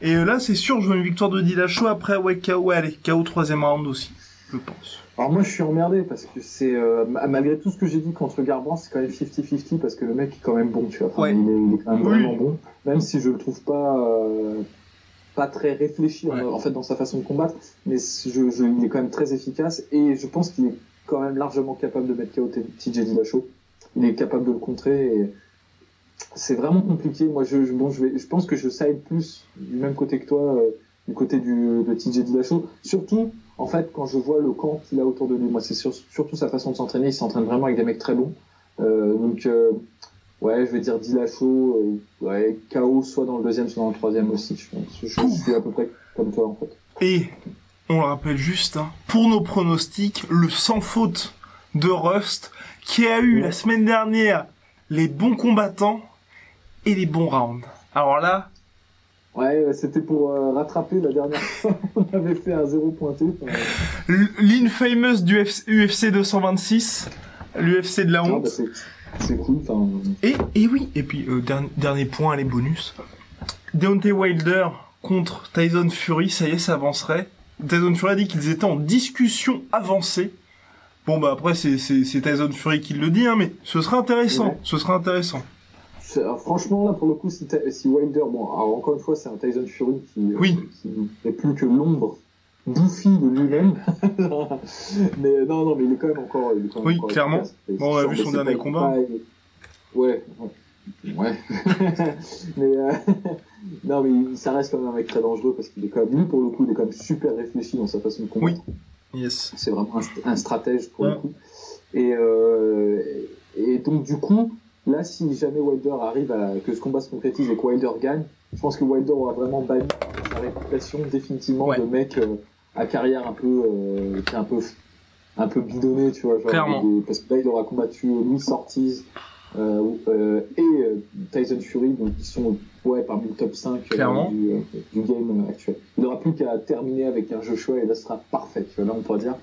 Et euh, là, c'est sûr, je veux une victoire de Dillashaw après, ouais, KO, ouais, allez, KO troisième round aussi, je pense. Alors moi je suis emmerdé parce que c'est euh, ma- malgré tout ce que j'ai dit contre Garbrandt, c'est quand même 50-50 parce que le mec est quand même bon, tu vois. Enfin, Ouais. il, est, il est quand même Oui. vraiment bon, même si je le trouve pas euh, pas très réfléchi en- Ouais. en, fait dans sa façon de combattre, mais je, je- il est quand même très efficace et je pense qu'il est quand même largement capable de mettre KO TJ Dillashaw. Il est capable de le contrer et c'est vraiment compliqué. Moi je, je- bon je vais je pense que je side plus du même côté que toi euh, du côté du de TJ Dillashaw, surtout en fait, quand je vois le camp qu'il a autour de lui, moi, c'est sur- surtout sa façon de s'entraîner. Il s'entraîne vraiment avec des mecs très bons. Euh, donc, euh, ouais, je vais dire Dillashaw, ouais, KO, soit dans le deuxième, soit dans le troisième aussi. Je, pense. je, je suis à peu près comme toi, en fait. Et, on le rappelle juste, hein, pour nos pronostics, le sans faute de Rust, qui a eu Ouais. la semaine dernière les bons combattants et les bons rounds. Alors là, Ouais, euh, c'était pour euh, rattraper la dernière fois. On avait fait un zéro pointé. L'infamous du FC, UFC 226, l'UFC de la ah, bah, honte. c'est c'est cool. Enfin, Et, et oui, et puis euh, dernier, dernier point, les bonus. Deontay Wilder contre Tyson Fury, ça y est, ça avancerait. Tyson Fury a dit qu'ils étaient en discussion avancée. Bon bah après c'est Tyson Fury qui le dit hein, mais ce serait intéressant, Ouais. ce serait intéressant. Alors, franchement, là, pour le coup, si, Wilder, bon, alors, encore une fois, c'est un Tyson Fury qui, euh, Oui. qui n'est plus que l'ombre bouffie de lui-même. mais non, non, mais il est quand même encore. Il est quand même Oui, encore clairement. Bon, on a vu son dernier combat. pas- Ouais, ouais. Mais euh, non, mais ça reste quand même un mec très dangereux parce qu'il est quand même, lui, pour le coup, il est quand même super réfléchi dans sa façon de combattre. Yes. C'est vraiment un, un stratège pour le Ouais. coup. Et, euh, et donc du coup, là, si jamais Wilder arrive à que ce combat se concrétise et que Wilder gagne, je pense que Wilder aura vraiment banni sa réputation définitivement Ouais. de mec euh, à carrière un peu, euh, qui est un peu, un peu bidonné, tu vois. Genre, Clairement. des- parce que là, il aura combattu Louis Ortiz euh, euh, et Tyson Fury, donc qui sont ouais parmi le top 5 euh, Clairement. du, du game actuel. Il n'aura plus qu'à terminer avec un Joshua et là, ce sera parfait. Tu vois. Là, on pourra dire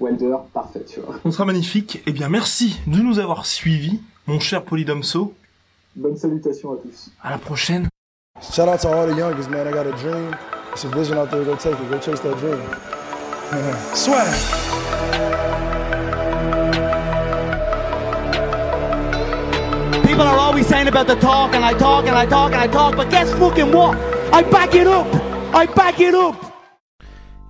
Wilder, parfait. Tu vois. On sera magnifique. Eh bien merci de nous avoir suivis, mon cher Polydomso. Bonne salutation à tous. À la prochaine. Shout out to all the youngest, man. I got a dream. It's a vision out there. Go take it. Go chase that dream. Swag. People are always saying about the talk, and I talk, and I talk, and I talk, but guess fucking what? I back it up! I back it up!